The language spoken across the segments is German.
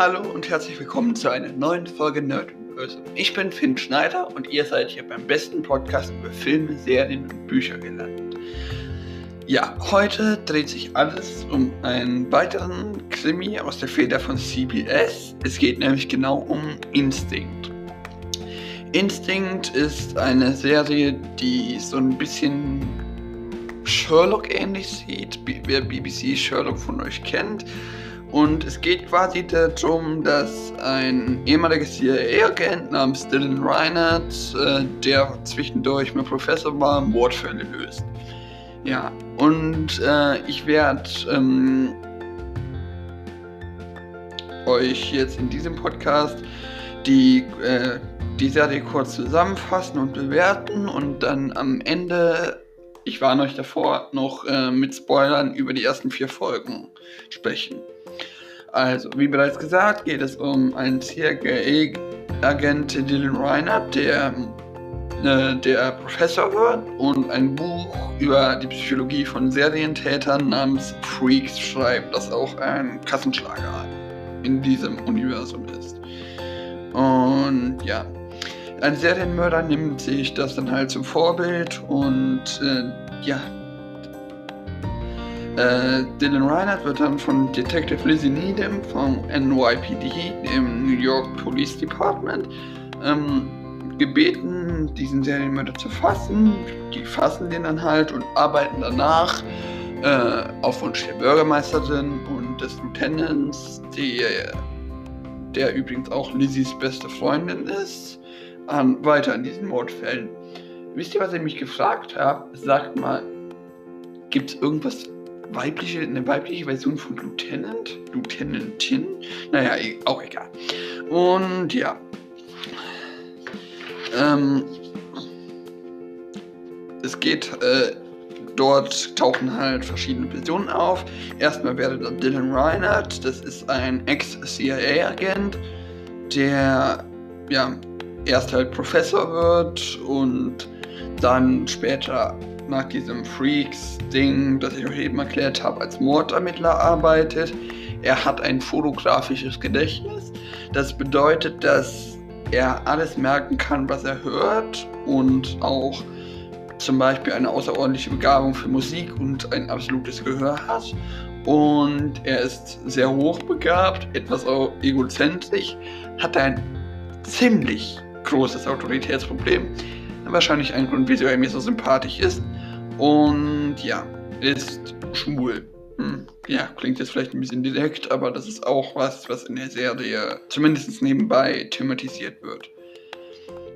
Hallo und herzlich willkommen zu einer neuen Folge Nerdverse. Ich bin Finn Schneider und ihr seid hier beim besten Podcast über Filme, Serien und Bücher gelandet. Ja, heute dreht sich alles um einen weiteren Krimi aus der Feder von CBS. Es geht nämlich genau um Instinct. Instinct ist eine Serie, die so ein bisschen Sherlock ähnlich sieht, wer BBC Sherlock von euch kennt. Und es geht quasi darum, dass ein ehemaliger CIA-Agent namens Dylan Reinhardt, äh, der zwischendurch mal Professor war, Mordfälle löst. Ja, und äh, ich werde ähm, euch jetzt in diesem Podcast die, äh, die Serie kurz zusammenfassen und bewerten und dann am Ende, ich warne euch davor, noch äh, mit Spoilern über die ersten vier Folgen sprechen. Also, wie bereits gesagt, geht es um einen CIA-Agent Dylan Reinhardt, der, äh, der Professor wird und ein Buch über die Psychologie von Serientätern namens Freaks schreibt, das auch ein Kassenschlager in diesem Universum ist. Und ja, ein Serienmörder nimmt sich das dann halt zum Vorbild und äh, ja, äh, Dylan Reinhardt wird dann von Detective Lizzie Needham vom NYPD, dem New York Police Department, ähm, gebeten, diesen Serienmörder zu fassen. Die fassen den dann halt und arbeiten danach äh, auf Wunsch der Bürgermeisterin und des Lieutenants, die, der übrigens auch Lizzies beste Freundin ist, an, weiter an diesen Mordfällen. Wisst ihr, was ich mich gefragt habe? Sagt mal, gibt es irgendwas weibliche, eine weibliche Version von Lieutenant, Lieutenantin, naja, e, auch egal. Und ja, ähm, es geht, äh, dort tauchen halt verschiedene Personen auf. Erstmal wäre da Dylan Reinhardt, das ist ein Ex-CIA-Agent, der, ja, erst halt Professor wird und dann später nach diesem Freaks-Ding, das ich euch eben erklärt habe, als Mordermittler arbeitet. Er hat ein fotografisches Gedächtnis. Das bedeutet, dass er alles merken kann, was er hört und auch zum Beispiel eine außerordentliche Begabung für Musik und ein absolutes Gehör hat. Und er ist sehr hochbegabt, etwas egozentrisch, hat ein ziemlich großes Autoritätsproblem. Wahrscheinlich ein Grund, wieso er mir so sympathisch ist. Und ja, ist schwul. Hm. Ja, klingt jetzt vielleicht ein bisschen direkt, aber das ist auch was, was in der Serie zumindest nebenbei thematisiert wird.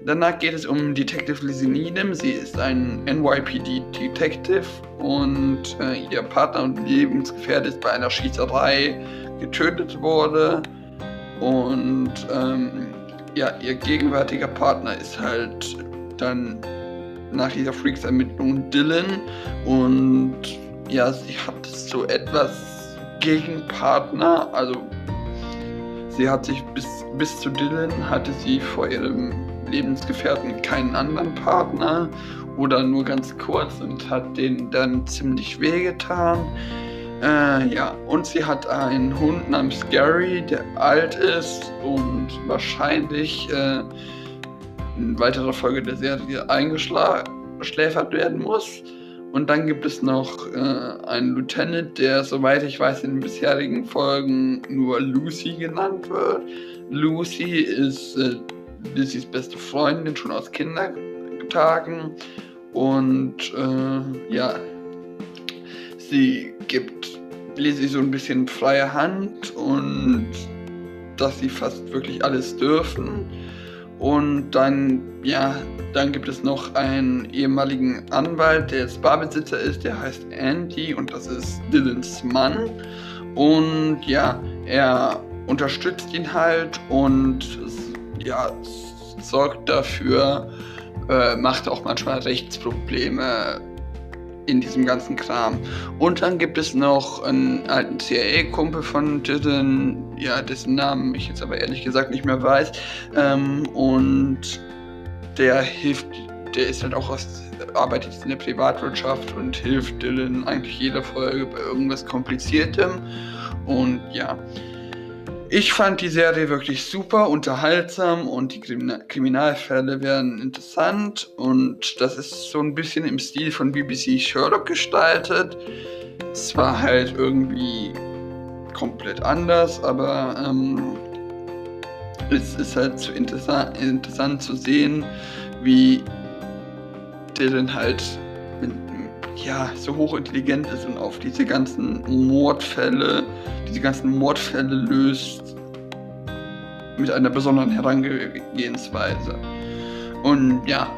Danach geht es um Detective Lizzie Needham. Sie ist ein NYPD-Detective und äh, ihr Partner und Lebensgefährte ist bei einer Schießerei getötet wurde. Und ähm, ja, ihr gegenwärtiger Partner ist halt dann nach dieser Freaks-Ermittlung Dylan und ja, sie hat so etwas gegen Partner, also sie hat sich bis, bis zu Dylan hatte sie vor ihrem Lebensgefährten keinen anderen Partner oder nur ganz kurz und hat den dann ziemlich wehgetan. Äh, ja, und sie hat einen Hund namens Gary, der alt ist und wahrscheinlich äh, in weiterer Folge der Serie eingeschläfert werden muss. Und dann gibt es noch äh, einen Lieutenant, der, soweit ich weiß, in den bisherigen Folgen nur Lucy genannt wird. Lucy ist äh, Lucy's beste Freundin schon aus Kindertagen. Und äh, ja, sie gibt Lizzie so ein bisschen freie Hand und dass sie fast wirklich alles dürfen. Und dann, ja, dann gibt es noch einen ehemaligen Anwalt, der jetzt Barbesitzer ist, der heißt Andy und das ist Dylans Mann. Und ja, er unterstützt ihn halt und ja, sorgt dafür, äh, macht auch manchmal Rechtsprobleme in diesem ganzen Kram. Und dann gibt es noch einen alten CIA-Kumpel von Dylan, ja, dessen Namen ich jetzt aber ehrlich gesagt nicht mehr weiß. Ähm, und der hilft, der ist halt auch aus, arbeitet in der Privatwirtschaft und hilft Dylan eigentlich jede Folge bei irgendwas Kompliziertem. Und ja. Ich fand die Serie wirklich super, unterhaltsam und die Kriminalfälle werden interessant und das ist so ein bisschen im Stil von BBC Sherlock gestaltet. Es war halt irgendwie komplett anders, aber ähm, es ist halt so interessant, interessant zu sehen, wie Dylan halt ja, so hochintelligent ist und auf diese ganzen Mordfälle, diese ganzen Mordfälle löst mit einer besonderen Herangehensweise. Und ja,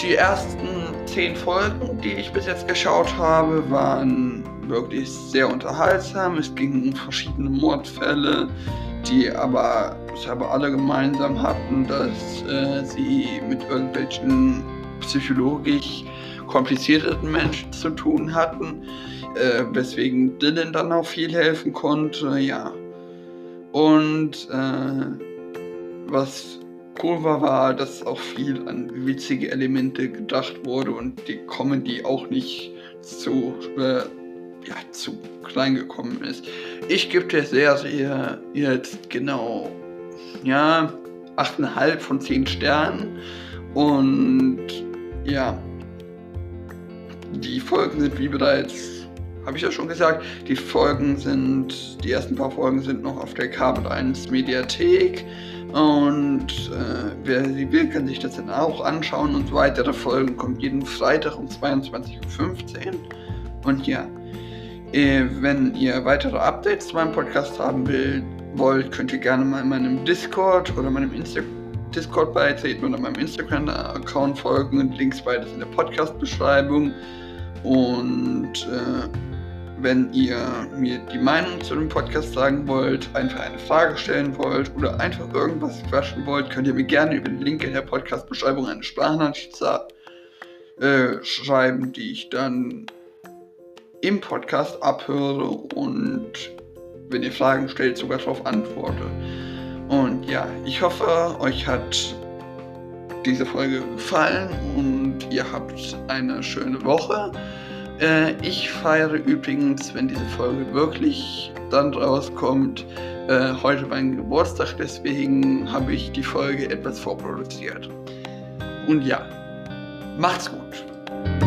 die ersten zehn Folgen, die ich bis jetzt geschaut habe, waren wirklich sehr unterhaltsam. Es ging um verschiedene Mordfälle, die aber, aber alle gemeinsam hatten, dass äh, sie mit irgendwelchen psychologisch komplizierten Menschen zu tun hatten, äh, weswegen Dylan dann auch viel helfen konnte, ja. Und äh, was cool war, war, dass auch viel an witzige Elemente gedacht wurde und die Comedy auch nicht zu, äh, ja, zu klein gekommen ist. Ich gebe der Serie jetzt genau, ja, 8,5 von 10 Sternen und ja, die Folgen sind wie bereits, habe ich ja schon gesagt, die Folgen sind, die ersten paar Folgen sind noch auf der Kabel 1 Mediathek. Und äh, wer sie will, kann sich das dann auch anschauen. Und weitere Folgen kommen jeden Freitag um 22.15 Uhr. Und ja, äh, wenn ihr weitere Updates zu meinem Podcast haben will, wollt, könnt ihr gerne mal in meinem Discord oder meinem Insta Discord beitreten oder meinem Instagram-Account folgen. Links beides in der Podcast-Beschreibung. Und äh, wenn ihr mir die Meinung zu dem Podcast sagen wollt, einfach eine Frage stellen wollt oder einfach irgendwas quatschen wollt, könnt ihr mir gerne über den Link in der Podcast-Beschreibung eine Sprachnachricht äh, schreiben, die ich dann im Podcast abhöre und wenn ihr Fragen stellt, sogar darauf antworte. Und ja, ich hoffe, euch hat diese Folge gefallen und ihr habt eine schöne Woche. Äh, ich feiere übrigens, wenn diese Folge wirklich dann rauskommt, äh, heute meinen Geburtstag. Deswegen habe ich die Folge etwas vorproduziert. Und ja, macht's gut.